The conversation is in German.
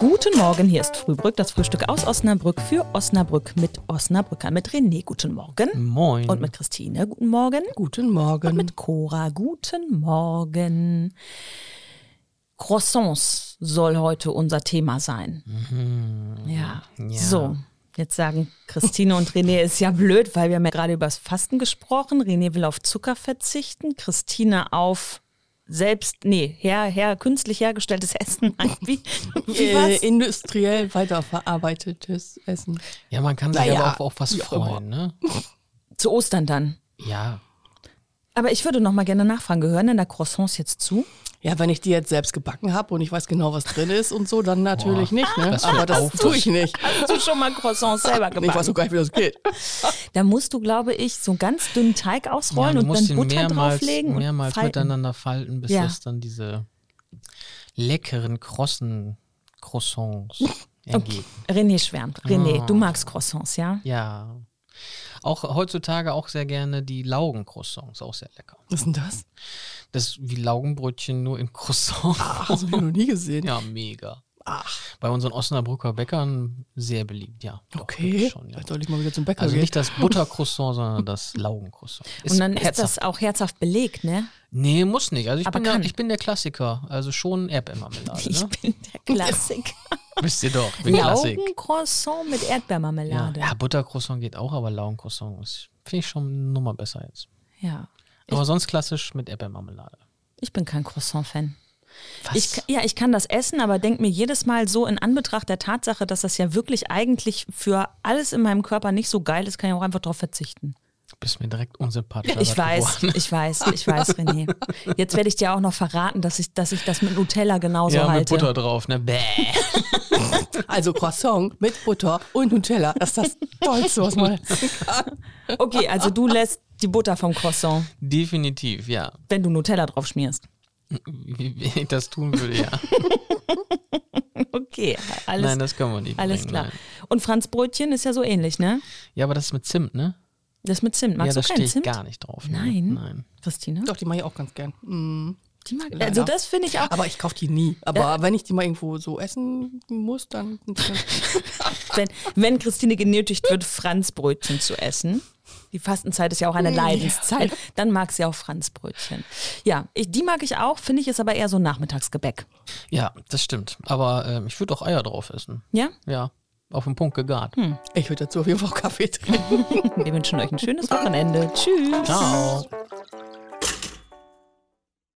Guten Morgen, hier ist Frühbrück, das Frühstück aus Osnabrück für Osnabrück mit Osnabrücker, mit René. Guten Morgen. Moin. Und mit Christine. Guten Morgen. Guten Morgen. Und mit Cora. Guten Morgen. Croissants soll heute unser Thema sein. Ja. Ja. So. Jetzt sagen Christine und René ist ja blöd, weil wir haben ja gerade über das Fasten gesprochen. René will auf Zucker verzichten, Christine auf selbst, nee, her, her, künstlich hergestelltes Essen. Nein, Wie, wie äh, was? industriell weiterverarbeitetes Essen. Ja, man kann sich Naja, aber auch auf was freuen, ne? Zu Ostern dann. Ja. Aber ich würde noch mal gerne nachfragen, gehören denn da Croissants jetzt zu? Ja, wenn ich die jetzt selbst gebacken habe und ich weiß genau, was drin ist und so, dann natürlich Boah, nicht. Ne? das Aber das Aufwand. tue ich nicht. Hast du schon mal Croissants selber Ich weiß auch gar nicht, wie das geht. Da musst du, glaube ich, so einen ganz dünnen Teig ausrollen ja, und dann Butter mehrmals, drauflegen mehrmals und falten. miteinander falten, bis Ja. es dann diese leckeren, krossen Croissants ergeben. René schwärmt. René, Ah. du magst Croissants, ja? Ja. Auch heutzutage auch sehr gerne die Laugencroissants, auch sehr lecker. Was ist denn das? Das ist wie Laugenbrötchen nur in Croissant. Ach, das habe ich noch nie gesehen. Ja, mega. Ach, Bei unseren Osnabrücker Bäckern sehr beliebt, ja. Doch, okay. Schon, ja. Vielleicht sollte ich mal wieder zum Bäcker Also gehen. nicht das Buttercroissant, sondern das Laugencroissant. Und dann ist herzhaft. das auch herzhaft belegt, ne? Nee, muss nicht. Also ich, Aber bin, der, ich bin der Klassiker. Also schon Erdbeermarmelade. Ich Ne? bin der Klassik. Wisst ihr doch, ich bin Klassik. Laugencroissant mit Ja. Erdbeermarmelade. ja, Buttercroissant geht auch, aber Laugencroissant ist- finde ich schon Nummer besser jetzt. Ja. Aber sonst klassisch mit Erdbeermarmelade. Ich bin kein Croissant-Fan. Was? Ich, ja, ich kann das essen, aber denke mir jedes Mal so in Anbetracht der Tatsache, dass das ja wirklich eigentlich für alles in meinem Körper nicht so geil ist, kann ich auch einfach darauf verzichten. Du bist mir direkt unsympathisch. Ich weiß, ich weiß, ich weiß, René. Jetzt werde ich dir auch noch verraten, dass ich, dass ich das mit Nutella genauso ja, mit halte. Butter drauf, ne? Bäh. Also Croissant mit Butter und Nutella. Das ist das Tollste, was man kann. Okay, also du lässt die Butter vom Croissant, Definitiv, ja. wenn du Nutella drauf schmierst. Wie, ich das tun würde, ja. Okay, alles, Nein, das kann man nicht alles bringen, klar. Nein. Und Franz Brötchen ist ja so ähnlich, ne? Ja, aber das ist mit Zimt, ne? Das mit Zimt. Magst ja, da du stehe keinen ich Zimt? gar nicht drauf. Ne? Nein. Nein. Christine? Doch, die mache ich auch ganz gern. Mm. Die mag, Leider. also das finde ich auch. Aber ich kaufe die nie. Aber wenn ich die mal irgendwo so essen muss, dann wenn, wenn Christine genötigt wird, Franzbrötchen zu essen, die Fastenzeit ist ja auch eine Leidenszeit, dann mag sie auch Franzbrötchen. Ja, ich, die mag ich auch, finde ich, ist aber eher so ein Nachmittagsgebäck. Ja, das stimmt. Aber ähm, ich würde auch Eier drauf essen. Ja? Ja, auf den Punkt gegart. Ich würde dazu auf jeden Fall auch Kaffee trinken. Wir wünschen euch ein schönes Wochenende. Tschüss. Ciao.